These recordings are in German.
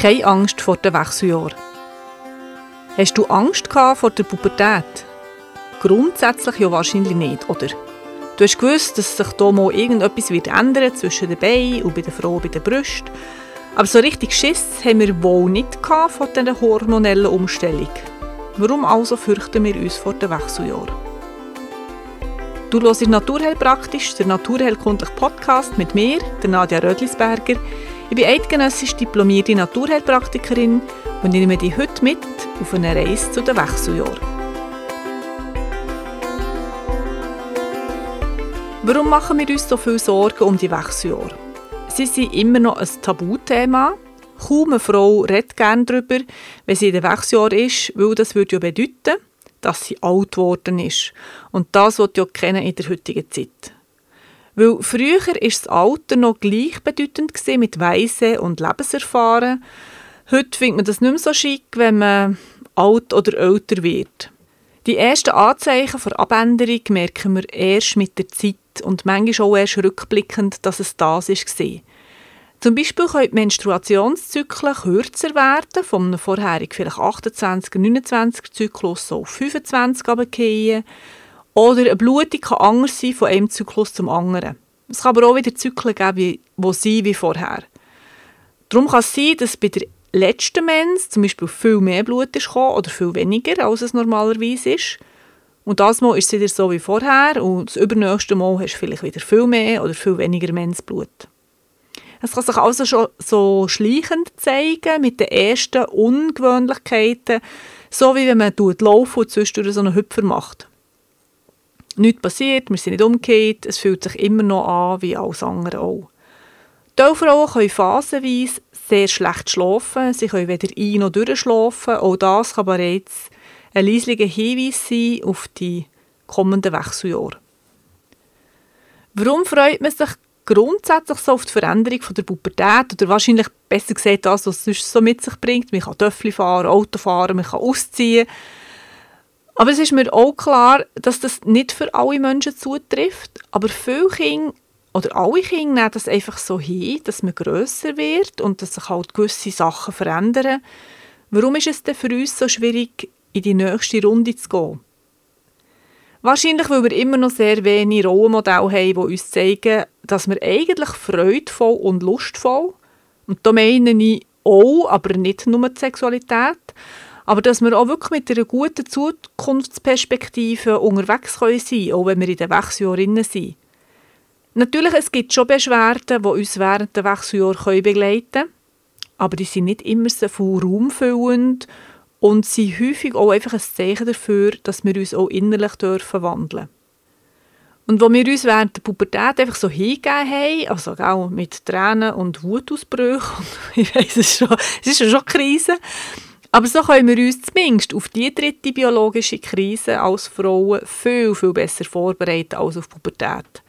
Keine Angst vor den Wechseljahren. Hast du Angst vor der Pubertät? Grundsätzlich ja wahrscheinlich nicht, oder? Du hast gewusst, dass sich hier mal irgendetwas wird ändern zwischen den Beinen und bei der Frau bei der Brust. Aber so richtig Schiss haben wir wohl nicht von dieser hormonellen Umstellung. Warum also fürchten wir uns vor den Wechseljahren? Du hörst Naturheilpraktisch, der naturheilkundliche Podcast mit mir, der Nadja Rödlisberger. Ich bin eidgenössisch diplomierte Naturheilpraktikerin und nehme dich heute mit auf eine Reise zu den Wechseljahren. Warum machen wir uns so viel Sorgen um die Wechseljahre? Sie sind immer noch ein Tabuthema. Kaum eine Frau redet gerne darüber, wenn sie in den Wechseljahren ist, weil das würde ja bedeuten, dass sie alt geworden ist. Und das wird ja kennen in der heutigen Zeit. Weil früher war das Alter noch gleichbedeutend mit Weise und Lebenserfahren. Heute findet man das nicht mehr so schick, wenn man alt oder älter wird. Die ersten Anzeichen der Abänderung merken wir erst mit der Zeit und manchmal auch erst rückblickend, dass es das war. Zum Beispiel können die Menstruationszyklen kürzer werden, von einem vorherigen vielleicht 28, 29 Zyklus auf 25 runterfallen. Oder eine Blutung kann anders sein von einem Zyklus zum anderen. Es kann aber auch wieder Zyklen geben, die sind wie vorher. Darum kann es sein, dass bei der letzten Mens zum Beispiel viel mehr Blut ist oder viel weniger, als es normalerweise ist. Und das Mal ist es wieder so wie vorher und das übernächste Mal hast du vielleicht wieder viel mehr oder viel weniger Mensblut. Es kann sich also schon so schleichend zeigen mit den ersten Ungewöhnlichkeiten, so wie wenn man laufen und zwischendurch so einen Hüpfer macht. Nichts passiert, wir sind nicht umgekehrt, es fühlt sich immer noch an wie alles andere auch. Die Frauen können phasenweise sehr schlecht schlafen, sie können weder ein- noch durchschlafen, auch das kann bereits ein leislicher Hinweis sein auf die kommenden Wechseljahre. Warum freut man sich grundsätzlich so auf die Veränderung der Pubertät oder wahrscheinlich besser gesagt das, was es sonst so mit sich bringt. Man kann Töffel fahren, Auto fahren, man kann ausziehen. Aber es ist mir auch klar, dass das nicht für alle Menschen zutrifft. Aber viele Kinder oder alle Kinder nehmen das einfach so hin, dass man grösser wird und dass sich halt gewisse Sachen verändern. Warum ist es denn für uns so schwierig, in die nächste Runde zu gehen? Wahrscheinlich, weil wir immer noch sehr wenig Rollenmodelle haben, die uns zeigen, dass wir eigentlich freudvoll und lustvoll, und da meine ich auch, aber nicht nur die Sexualität, aber dass wir auch wirklich mit einer guten Zukunftsperspektive unterwegs können sein auch wenn wir in den Wechseljahren sind. Natürlich, es gibt schon Beschwerden, die uns während der Wechseljahren begleiten können, aber die sind nicht immer so viel raumfüllend und sind häufig auch einfach ein Zeichen dafür, dass wir uns auch innerlich dürfen wandeln Und wo wir uns während der Pubertät einfach so hingegeben haben, also auch mit Tränen und Wutausbrüchen, ich weiss es schon, es ist schon Krise, aber so können wir uns zumindest auf die dritte biologische Krise als Frauen viel, viel besser vorbereiten als auf Pubertät.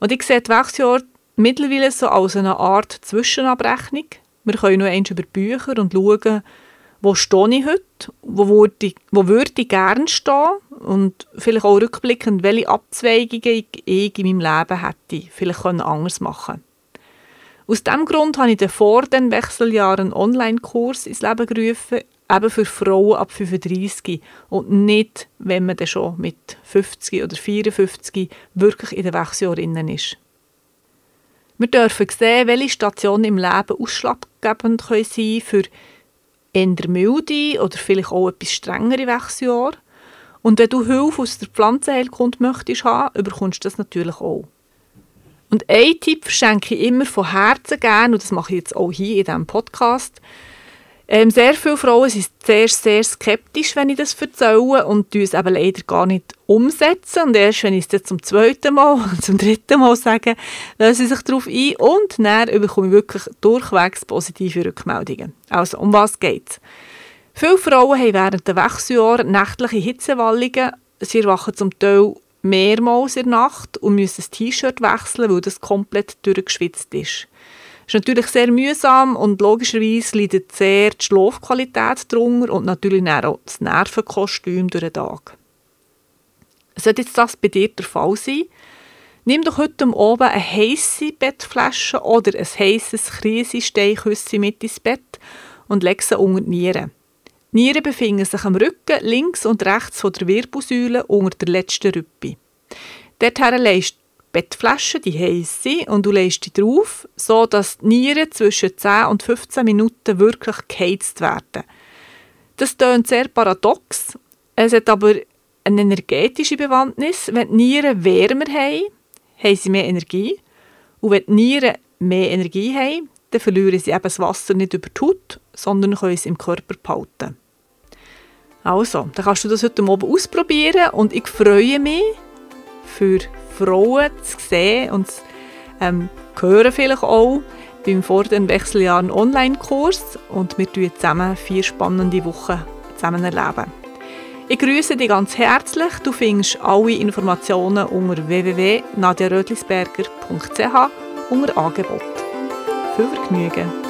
Und ich sehe die Wechseljahre mittlerweile so als eine Art Zwischenabrechnung. Wir können noch eins über Bücher und schauen, wo stehe ich heute, wo würde, wo würde ich gerne stehen und vielleicht auch rückblickend, welche Abzweigungen ich in meinem Leben hätte vielleicht können anders machen Aus diesem Grund habe ich vor den Wechseljahren einen Online-Kurs ins Leben gerufen, eben für Frauen ab 35 und nicht, wenn man dann schon mit 50 oder 54 wirklich in den Wechseljahren ist. Wir dürfen sehen, welche Stationen im Leben ausschlaggebend sein können für eher milde oder vielleicht auch etwas strengere Wechseljahre. Und wenn du Hilfe aus der Pflanzenheilkunde möchtest haben, bekommst du das natürlich auch. Und ein Tipp schenke ich immer von Herzen gerne, und das mache ich jetzt auch hier in diesem Podcast, ähm, sehr viele Frauen sind zuerst sehr skeptisch, wenn ich das erzähle und es eben leider gar nicht umsetzen. Und erst, wenn ich es dann zum zweiten Mal und zum dritten Mal sage, lösen sie sich darauf ein und dann bekomme ich wirklich durchwegs positive Rückmeldungen. Also, um was geht es? Viele Frauen haben während der Wechseljahren nächtliche Hitzewallungen. Sie erwachen zum Teil mehrmals in der Nacht und müssen das T-Shirt wechseln, weil das komplett durchgeschwitzt ist. Ist natürlich sehr mühsam und logischerweise leidet sehr die Schlafqualität darunter und natürlich auch das Nervenkostüm durch den Tag. Sollte jetzt das bei dir der Fall sein, nimm doch heute Abend eine heisse Bettflasche oder ein heisses Krisensteinküsschen mit ins Bett und lege sie unter die Nieren. Die Nieren befinden sich am Rücken links und rechts von der Wirbelsäule unter der letzten Rüppe. Dorthin legst du die die heiße, und du legst die drauf, so dass die Nieren zwischen 10 und 15 Minuten wirklich geheizt werden. Das klingt sehr paradox, es hat aber eine energetische Bewandtnis. Wenn die Nieren wärmer haben, haben sie mehr Energie. Und wenn die Nieren mehr Energie haben, dann verlieren sie eben das Wasser nicht über die Haut, sondern können es im Körper behalten. Also, dann kannst du das heute Abend ausprobieren und ich freue mich, für Frauen zu sehen und zu ähm, hören vielleicht auch beim vor den Wechseljahren Online-Kurs und wir tun zusammen vier spannende Wochen zusammen erleben. Ich grüße dich ganz herzlich. Du findest alle Informationen unter www.nadiarödlisberger.ch unter Angebot. Viel Vergnügen!